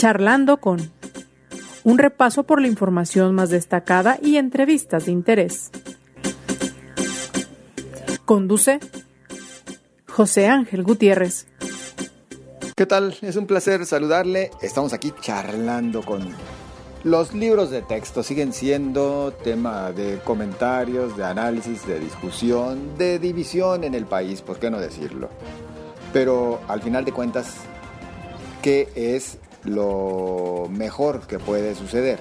Charlando con un repaso por la información más destacada y entrevistas de interés. Conduce José Ángel Gutiérrez. ¿Qué tal? Es un placer saludarle. Estamos aquí charlando con los libros de texto. Siguen siendo tema de comentarios, de análisis, de discusión, de división en el país, ¿por qué no decirlo? Pero al final de cuentas, ¿qué es lo mejor que puede suceder?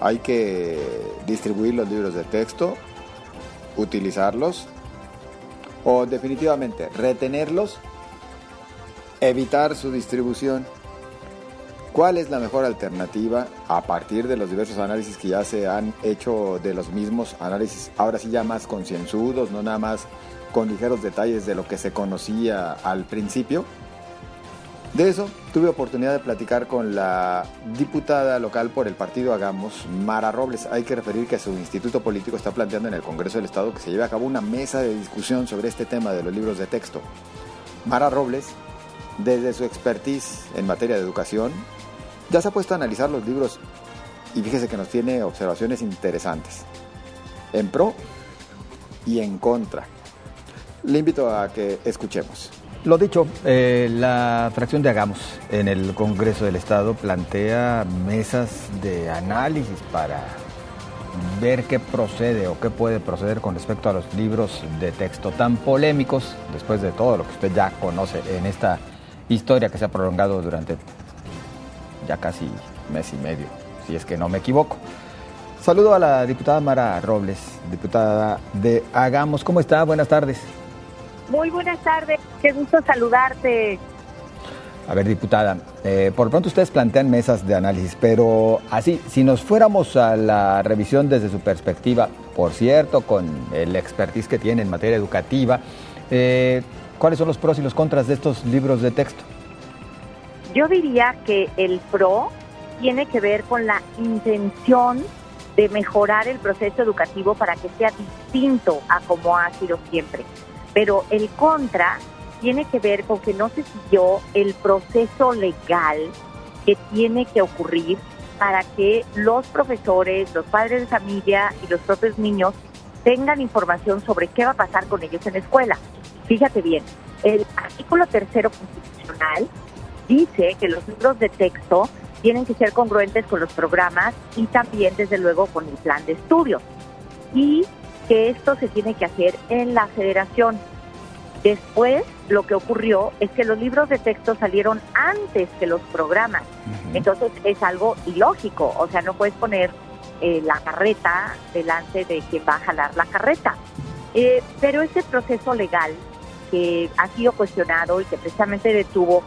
Hay que distribuir los libros de texto, utilizarlos o definitivamente retenerlos, evitar su distribución. ¿Cuál es la mejor alternativa a partir de los diversos análisis que ya se han hecho de los mismos análisis, ahora sí ya más concienzudos, no nada más con ligeros detalles de lo que se conocía al principio? De eso tuve oportunidad de platicar con la diputada local por el partido Hagamos, Mara Robles. Hay que referir que su instituto político está planteando en el Congreso del Estado que se lleve a cabo una mesa de discusión sobre este tema de los libros de texto. Mara Robles, desde su expertise en materia de educación, ya se ha puesto a analizar los libros y fíjese que nos tiene observaciones interesantes, en pro y en contra. Le invito a que escuchemos. Lo dicho, eh, la fracción de Hagamos en el Congreso del Estado plantea mesas de análisis para ver qué procede o qué puede proceder con respecto a los libros de texto tan polémicos, después de todo lo que usted ya conoce en esta historia que se ha prolongado durante ya casi mes y medio, si es que no me equivoco. Saludo a la diputada Mara Robles, diputada de Hagamos. ¿Cómo está? Buenas tardes. Muy buenas tardes, qué gusto saludarte. A ver, diputada, eh, por pronto ustedes plantean mesas de análisis, pero así, si nos fuéramos a la revisión desde su perspectiva, por cierto, con el expertise que tiene en materia educativa, eh, ¿cuáles son los pros y los contras de estos libros de texto? Yo diría que el pro tiene que ver con la intención de mejorar el proceso educativo para que sea distinto a como ha sido siempre pero el contra tiene que ver con que no se siguió el proceso legal que tiene que ocurrir para que los profesores, los padres de familia y los propios niños tengan información sobre qué va a pasar con ellos en la escuela. Fíjate bien, el artículo tercero constitucional dice que los libros de texto tienen que ser congruentes con los programas y también, desde luego, con el plan de estudio. Y que esto se tiene que hacer en la federación. Después, lo que ocurrió es que los libros de texto salieron antes que los programas. Entonces, es algo ilógico. O sea, no puedes poner eh, la carreta delante de quien va a jalar la carreta. Eh, pero ese proceso legal que ha sido cuestionado y que precisamente detuvo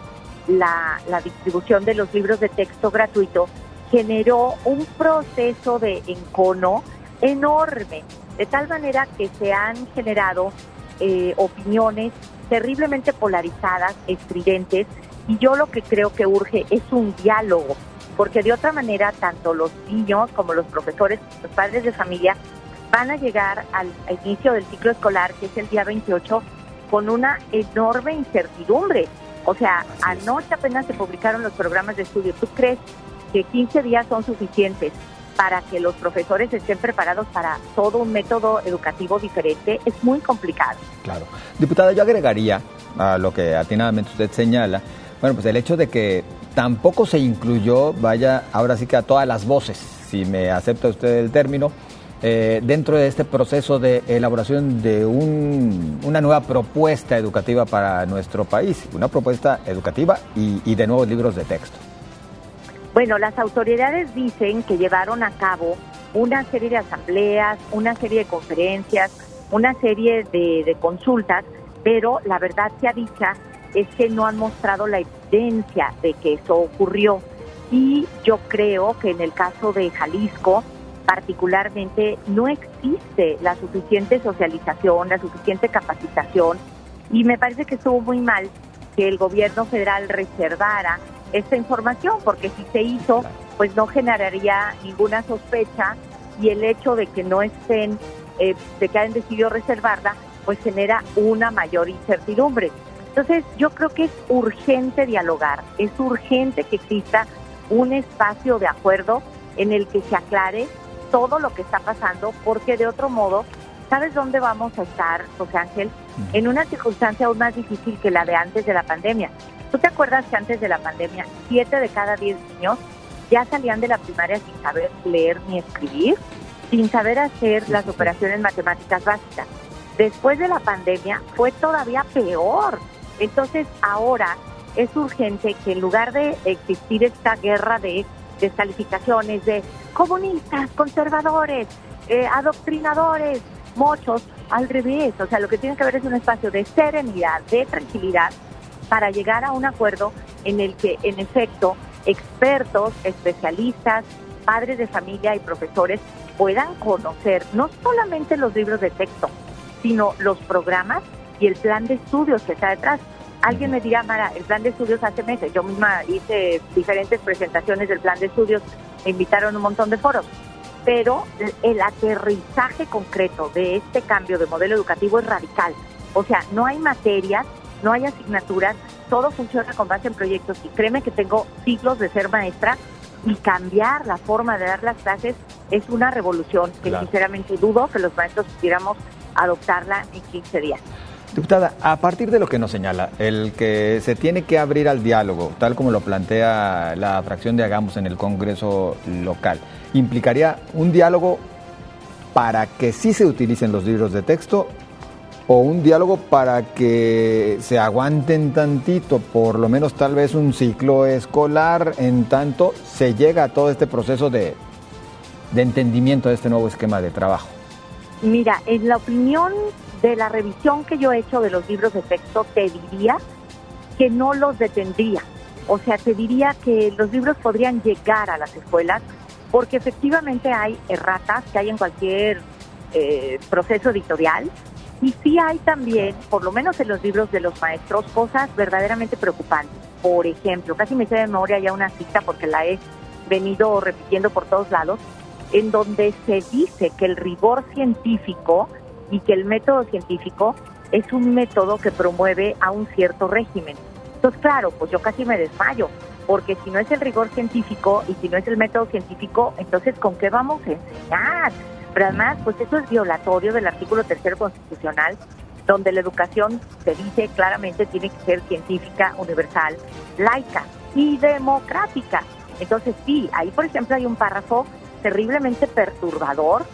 la, la distribución de los libros de texto gratuito generó un proceso de encono enorme de tal manera que se han generado eh, opiniones terriblemente polarizadas, estridentes, y yo lo que creo que urge es un diálogo, porque de otra manera tanto los niños como los profesores, los padres de familia, van a llegar al, inicio del ciclo escolar, que es el día 28, con una enorme incertidumbre. O sea, anoche apenas se publicaron los programas de estudio. ¿Tú crees que 15 días son suficientes para que los profesores estén preparados para todo un método educativo diferente es muy complicado. Claro. Diputada, yo agregaría a lo que atinadamente usted señala, bueno, pues el hecho de que tampoco se incluyó, vaya, ahora sí que a todas las voces, si me acepta usted el término, eh, dentro de este proceso de elaboración de un, una nueva propuesta educativa para nuestro país, una propuesta educativa y, y de nuevos libros de texto. Bueno, las autoridades dicen que llevaron a cabo una serie de asambleas, una serie de conferencias, una serie de, consultas, pero la verdad sea dicha es que no han mostrado la evidencia de que eso ocurrió. Y yo creo que en el caso de Jalisco, particularmente, no existe la suficiente socialización, la suficiente capacitación, y me parece que estuvo muy mal que el gobierno federal reservara esta información, porque si se hizo, pues no generaría ninguna sospecha y el hecho de que no estén, eh, de que hayan decidido reservarla, pues genera una mayor incertidumbre. Entonces, yo creo que es urgente dialogar, es urgente que exista un espacio de acuerdo en el que se aclare todo lo que está pasando, porque de otro modo, ¿sabes dónde vamos a estar, José Ángel? En una circunstancia aún más difícil que la de antes de la pandemia. ¿Tú te acuerdas que antes de la pandemia, siete de cada diez niños ya salían de la primaria sin saber leer ni escribir, sin saber hacer las operaciones matemáticas básicas? Después de la pandemia fue todavía peor. Entonces ahora es urgente que en lugar de existir esta guerra de descalificaciones de comunistas, conservadores, eh, adoctrinadores, muchos, al revés. O sea, lo que tiene que haber es un espacio de serenidad, de tranquilidad, para llegar a un acuerdo en el que, en efecto, expertos, especialistas, padres de familia y profesores puedan conocer no solamente los libros de texto, sino los programas y el plan de estudios que está detrás. Alguien me dirá, Mara, el plan de estudios hace meses. Yo misma hice diferentes presentaciones del plan de estudios, me invitaron a un montón de foros. Pero el aterrizaje concreto de este cambio de modelo educativo es radical. O sea, no hay materias, no hay asignaturas, todo funciona con base en proyectos. Y créeme que tengo siglos de ser maestra y cambiar la forma de dar las clases es una revolución que sinceramente dudo que los maestros pudiéramos adoptarla en 15 días. Diputada, a partir de lo que nos señala, el que se tiene que abrir al diálogo, tal como lo plantea la fracción de Hagamos en el Congreso local, ¿implicaría un diálogo para que sí se utilicen los libros de texto o un diálogo para que se aguanten tantito, por lo menos tal vez un ciclo escolar, en tanto se llega a todo este proceso de, de entendimiento de este nuevo esquema de trabajo? Mira, en la opinión de la revisión que yo he hecho de los libros de texto, te diría que no los detendría. O sea, te diría que los libros podrían llegar a las escuelas porque efectivamente hay erratas que hay en cualquier eh, proceso editorial y sí hay también, por lo menos en los libros de los maestros, cosas verdaderamente preocupantes. Por ejemplo, casi me sé de memoria ya una cita porque la he venido repitiendo por todos lados, en donde se dice que el rigor científico y que el método científico es un método que promueve a un cierto régimen. Entonces, claro, pues yo casi me desmayo, porque si no es el rigor científico y si no es el método científico, entonces ¿con qué vamos a enseñar? Pero además, pues eso es violatorio del artículo tercero constitucional, donde la educación se dice claramente tiene que ser científica, universal, laica y democrática. Entonces sí, ahí por ejemplo hay un párrafo terriblemente perturbador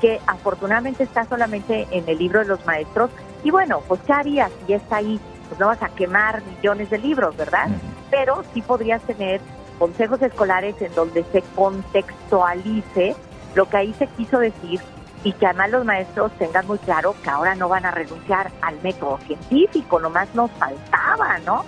que afortunadamente está solamente en el libro de los maestros. Y bueno, pues ¿qué harías si está ahí? Pues no vas a quemar millones de libros, ¿verdad? Pero sí podrías tener consejos escolares en donde se contextualice lo que ahí se quiso decir y que además los maestros tengan muy claro que ahora no van a renunciar al método científico, nomás nos faltaba, ¿no?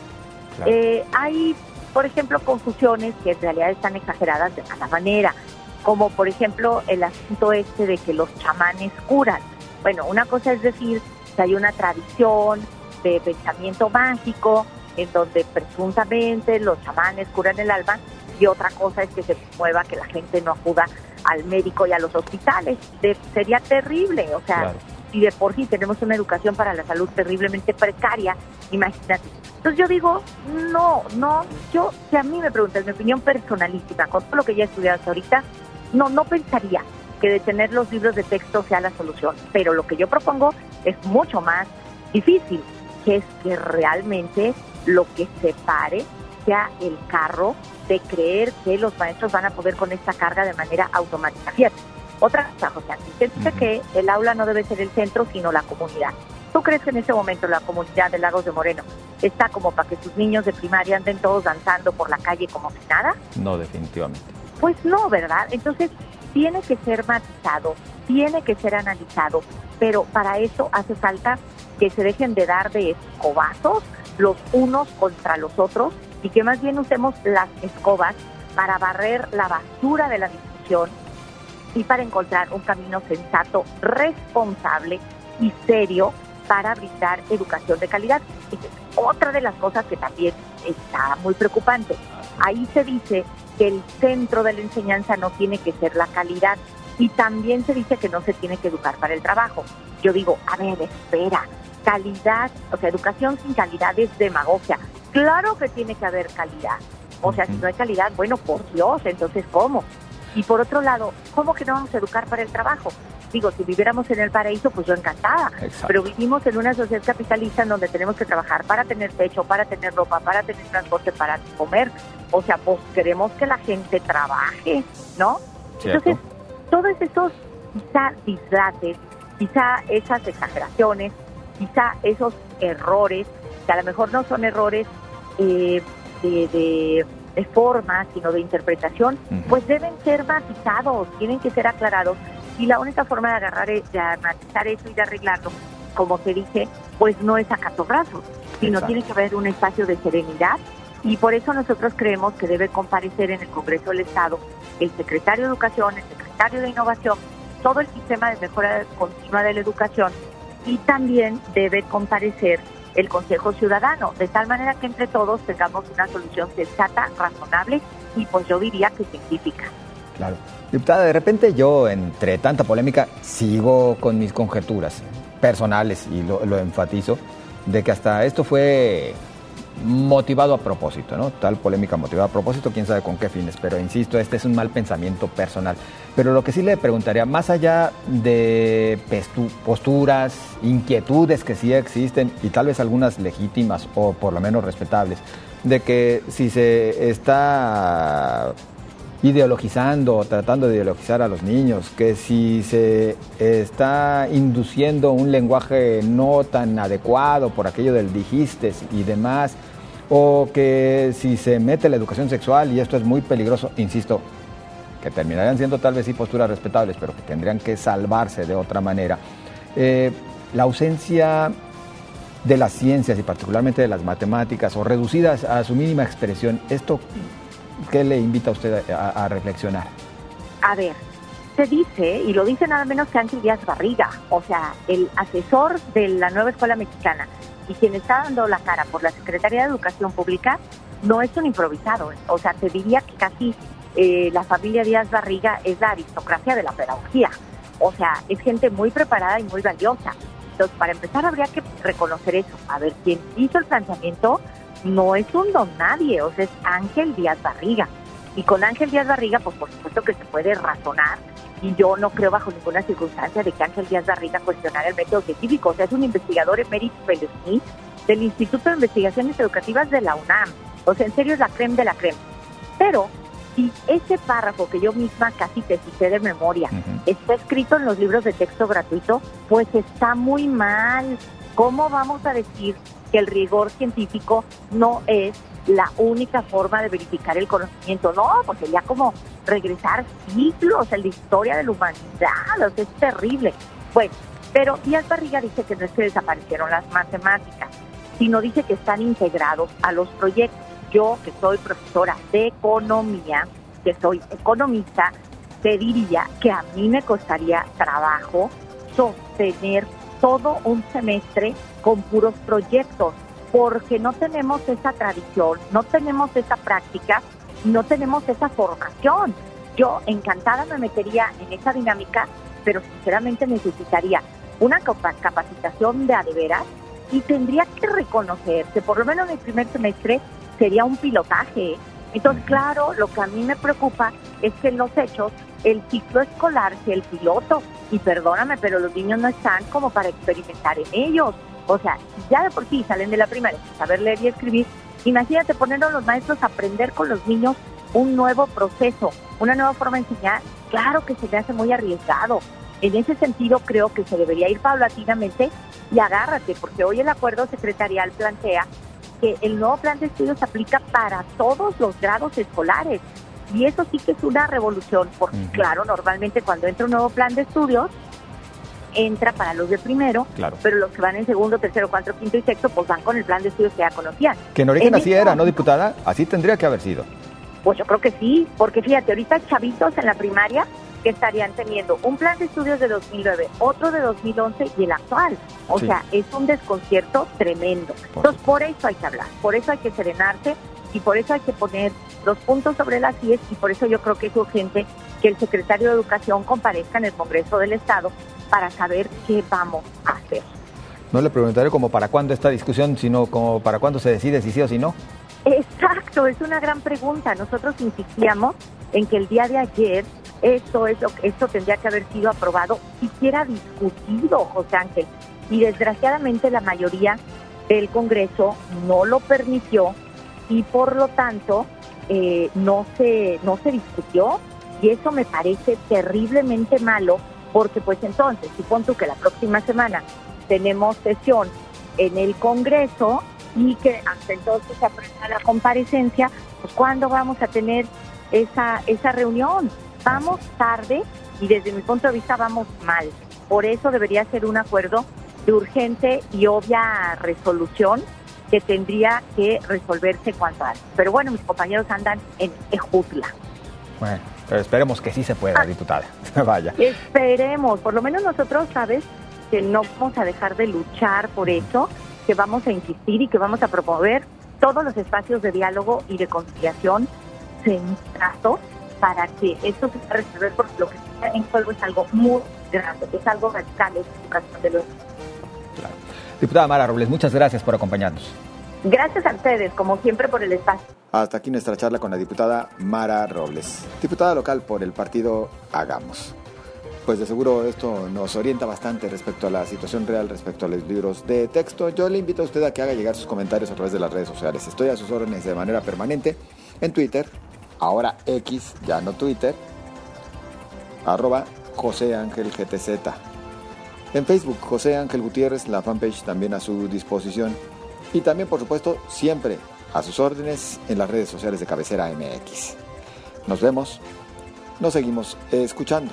Eh, hay, por ejemplo, confusiones que en realidad están exageradas de mala manera como por ejemplo el asunto este de que los chamanes curan. Bueno, una cosa es decir que hay una tradición de pensamiento mágico en donde presuntamente los chamanes curan el alma y otra cosa es que se mueva que la gente no acuda al médico y a los hospitales. sería terrible, o sea, si de por sí tenemos una educación para la salud terriblemente precaria, imagínate. Entonces yo digo, no, no, yo, si a mí me preguntas mi opinión personalísima, con todo lo que ya he estudiado hasta ahorita, no, no pensaría que detener los libros de texto sea la solución, pero lo que yo propongo es mucho más difícil, que es que realmente lo que separe sea el carro de creer que los maestros van a poder con esta carga de manera automática. Fíjate, otra cosa, José, dice que el aula no debe ser el centro, sino la comunidad. ¿Tú crees que en ese momento la comunidad de Lagos de Moreno está como para que sus niños de primaria anden todos danzando por la calle como si nada? No, definitivamente. Pues no, ¿verdad? Entonces tiene que ser matizado, tiene que ser analizado, pero para eso hace falta que se dejen de dar de escobazos los unos contra los otros y que más bien usemos las escobas para barrer la basura de la discusión y para encontrar un camino sensato, responsable y serio para brindar educación de calidad. es otra de las cosas que también está muy preocupante. Ahí se dice que el centro de la enseñanza no tiene que ser la calidad y también se dice que no se tiene que educar para el trabajo. Yo digo, a ver, espera, calidad, o sea, educación sin calidad es demagogia. Claro que tiene que haber calidad. O sea, si no hay calidad, bueno, por Dios, entonces ¿cómo? Y por otro lado, ¿cómo que no vamos a educar para el trabajo? Digo, si viviéramos en el paraíso, pues yo encantada. Pero vivimos en una sociedad capitalista en donde tenemos que trabajar para tener techo, para tener ropa, para tener transporte, para comer. O sea, pues queremos que la gente trabaje, ¿no? Entonces, todos esos quizá dislates, quizá esas exageraciones, quizá esos errores, que a lo mejor no son errores eh, de, de, forma, sino de interpretación, pues deben ser matizados, tienen que ser aclarados. Y la única forma de agarrar, de matizar eso y de arreglarlo, como te dije, pues no es a catorrazos, sino tiene que haber un espacio de serenidad. Y por eso nosotros creemos que debe comparecer en el Congreso del Estado el secretario de Educación, el secretario de Innovación, todo el sistema de mejora continua de la educación y también debe comparecer el Consejo Ciudadano, de tal manera que entre todos tengamos una solución sensata, razonable y pues yo diría que científica. Claro. Diputada, de repente yo, entre tanta polémica, sigo con mis conjeturas personales y lo, lo enfatizo, de que hasta esto fue motivado a propósito, ¿no? Tal polémica motivada a propósito, quién sabe con qué fines, pero insisto, este es un mal pensamiento personal. Pero lo que sí le preguntaría, más allá de posturas, inquietudes que sí existen y tal vez algunas legítimas o por lo menos respetables, de que si se está ideologizando, tratando de ideologizar a los niños, que si se está induciendo un lenguaje no tan adecuado por aquello del dijiste y demás, o que si se mete la educación sexual, y esto es muy peligroso, insisto, que terminarían siendo tal vez sí posturas respetables, pero que tendrían que salvarse de otra manera. Eh, la ausencia de las ciencias y particularmente de las matemáticas o reducidas a su mínima expresión, ¿esto qué le invita a usted a, reflexionar? A ver, se dice, y lo dice nada menos que Ángel Díaz Barriga, o sea, el asesor de la nueva escuela mexicana y quien está dando la cara por la Secretaría de Educación Pública, no es un improvisado, o sea, te diría que casi eh, la familia Díaz Barriga es la aristocracia de la pedagogía, o sea, es gente muy preparada y muy valiosa. Entonces, para empezar, habría que reconocer eso, a ver, quién hizo el planteamiento no es un don nadie, o sea, es Ángel Díaz Barriga. Y con Ángel Díaz Barriga, pues por supuesto que se puede razonar, y yo no creo bajo ninguna circunstancia de que Ángel Díaz Barriga cuestionara el método científico, o sea, es un investigador emérito del Instituto de Investigaciones Educativas de la UNAM, o sea, en serio es la creme de la creme. Pero si ese párrafo que yo misma casi te cité de memoria está escrito en los libros de texto gratuito, pues está muy mal. ¿Cómo vamos a decir que el rigor científico no es la única forma de verificar el conocimiento, no, porque sería como regresar siglos en la historia de la humanidad, o sea, es terrible. Bueno, pero Díaz Barriga dice que no es que desaparecieron las matemáticas, sino dice que están integrados a los proyectos. Yo, que soy profesora de economía, que soy economista, te diría que a mí me costaría trabajo sostener todo un semestre con puros proyectos, porque no tenemos esa tradición, no tenemos esa práctica, no tenemos esa formación. Yo encantada me metería en esa dinámica, pero sinceramente necesitaría una capacitación de adeveras y tendría que reconocer que por lo menos en el primer semestre sería un pilotaje. Entonces, claro, lo que a mí me preocupa es que en los hechos el ciclo escolar sea el piloto. Y perdóname, pero los niños no están como para experimentar en ellos. O sea, ya de por sí salen de la primaria sin saber leer y escribir, imagínate poner a los maestros a aprender con los niños un nuevo proceso, una nueva forma de enseñar. Claro que se me hace muy arriesgado. En ese sentido, creo que se debería ir paulatinamente y agárrate, porque hoy el acuerdo secretarial plantea que el nuevo plan de estudios aplica para todos los grados escolares. Y eso sí que es una revolución, porque claro, normalmente cuando entra un nuevo plan de estudios, entra para los de primero, pero los que van en segundo, tercero, cuarto, quinto y sexto, pues van con el plan de estudios que ya conocían. Que en origen así era, ¿no, diputada? Así tendría que haber sido. Pues yo creo que sí, porque fíjate, ahorita chavitos en la primaria que estarían teniendo un plan de estudios de 2009, otro de 2011 y el actual. O sea, es un desconcierto tremendo. Entonces, por eso hay que hablar, por eso hay que serenarse y por eso hay que poner los puntos sobre las IES y por eso yo creo que es urgente que el secretario de Educación comparezca en el Congreso del Estado para saber qué vamos a hacer. No le preguntaré como para cuándo esta discusión, sino como para cuándo se decide si sí o si no. Exacto, es una gran pregunta. Nosotros insistíamos en que el día de ayer esto, es esto tendría que haber sido aprobado, siquiera discutido, José Ángel. Y desgraciadamente la mayoría del Congreso no lo permitió y por lo tanto eh, no, se, no se discutió y eso me parece terriblemente malo porque pues entonces, supongo que la próxima semana tenemos sesión en el Congreso y que hasta entonces se aprueba la comparecencia, pues ¿cuándo vamos a tener esa, esa reunión? Vamos tarde y desde mi punto de vista vamos mal. Por eso debería ser un acuerdo de urgente y obvia resolución que tendría que resolverse cuanto antes. Pero bueno, mis compañeros andan en Ejutla. Bueno, pero esperemos que sí se pueda, ah. diputada. Vaya. Esperemos, por lo menos nosotros, ¿sabes? Que no vamos a dejar de luchar por eso, que vamos a insistir y que vamos a promover todos los espacios de diálogo y de conciliación centrados para que esto se pueda resolver porque lo que está en juego es algo muy grande, es algo radical, es educación de los claro. Diputada Mara Robles, muchas gracias por acompañarnos. Gracias a ustedes, como siempre, por el espacio. Hasta aquí nuestra charla con la diputada Mara Robles, diputada local por el partido Hagamos. Pues de seguro esto nos orienta bastante respecto a la situación real, respecto a los libros de texto. Yo le invito a usted a que haga llegar sus comentarios a través de las redes sociales. Estoy a sus órdenes de manera permanente en Twitter, ahora X, ya no Twitter, arroba José Ángel GTZ. En Facebook, José Ángel Gutiérrez, la fanpage también a su disposición. Y también, por supuesto, siempre a sus órdenes en las redes sociales de Cabecera MX. Nos vemos, nos seguimos escuchando.